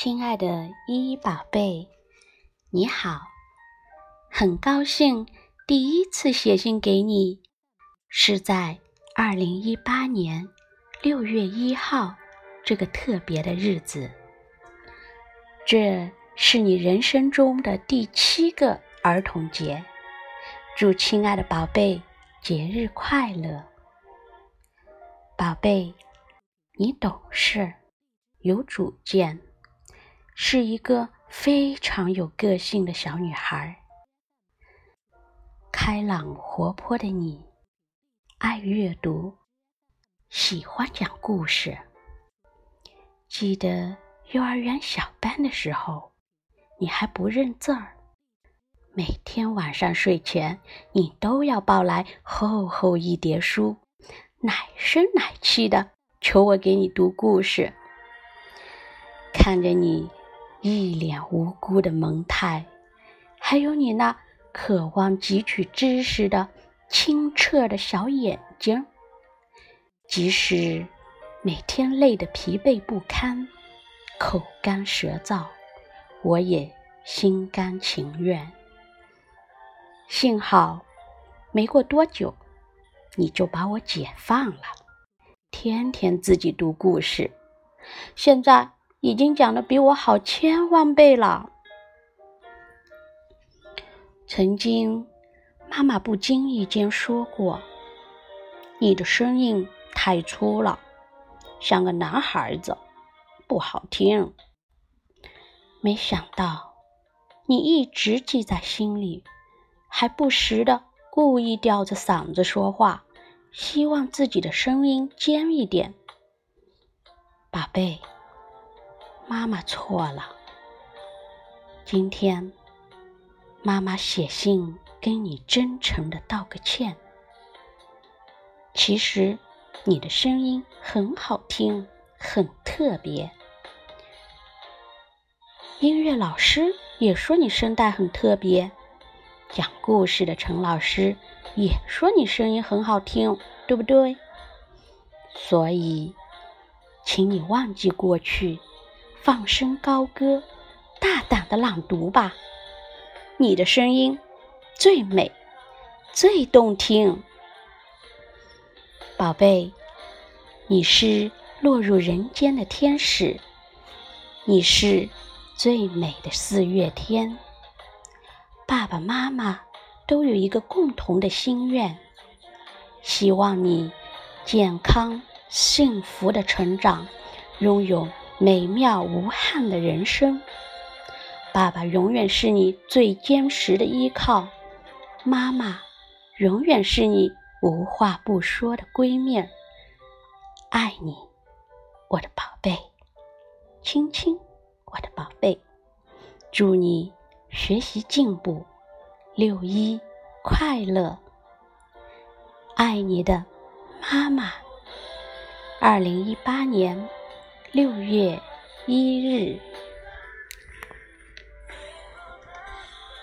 亲爱的依依宝贝，你好！很高兴第一次写信给你，是在二零一八年六月一号这个特别的日子。这是你人生中的第七个儿童节，祝亲爱的宝贝节日快乐！宝贝，你懂事，有主见。是一个非常有个性的小女孩，开朗活泼的你，爱阅读，喜欢讲故事。记得幼儿园小班的时候，你还不认字儿，每天晚上睡前，你都要抱来厚厚一叠书，奶声奶气的求我给你读故事。看着你。一脸无辜的萌态，还有你那渴望汲取知识的清澈的小眼睛，即使每天累得疲惫不堪、口干舌燥，我也心甘情愿。幸好没过多久，你就把我解放了，天天自己读故事。现在。已经讲的比我好千万倍了。曾经，妈妈不经意间说过：“你的声音太粗了，像个男孩子，不好听。”没想到，你一直记在心里，还不时的故意吊着嗓子说话，希望自己的声音尖一点，宝贝。妈妈错了。今天，妈妈写信跟你真诚的道个歉。其实，你的声音很好听，很特别。音乐老师也说你声带很特别，讲故事的陈老师也说你声音很好听，对不对？所以，请你忘记过去。放声高歌，大胆的朗读吧！你的声音最美，最动听。宝贝，你是落入人间的天使，你是最美的四月天。爸爸妈妈都有一个共同的心愿，希望你健康幸福的成长，拥有。美妙无憾的人生，爸爸永远是你最坚实的依靠，妈妈永远是你无话不说的闺蜜。爱你，我的宝贝，亲亲，我的宝贝，祝你学习进步，六一快乐，爱你的妈妈。二零一八年。六月一日。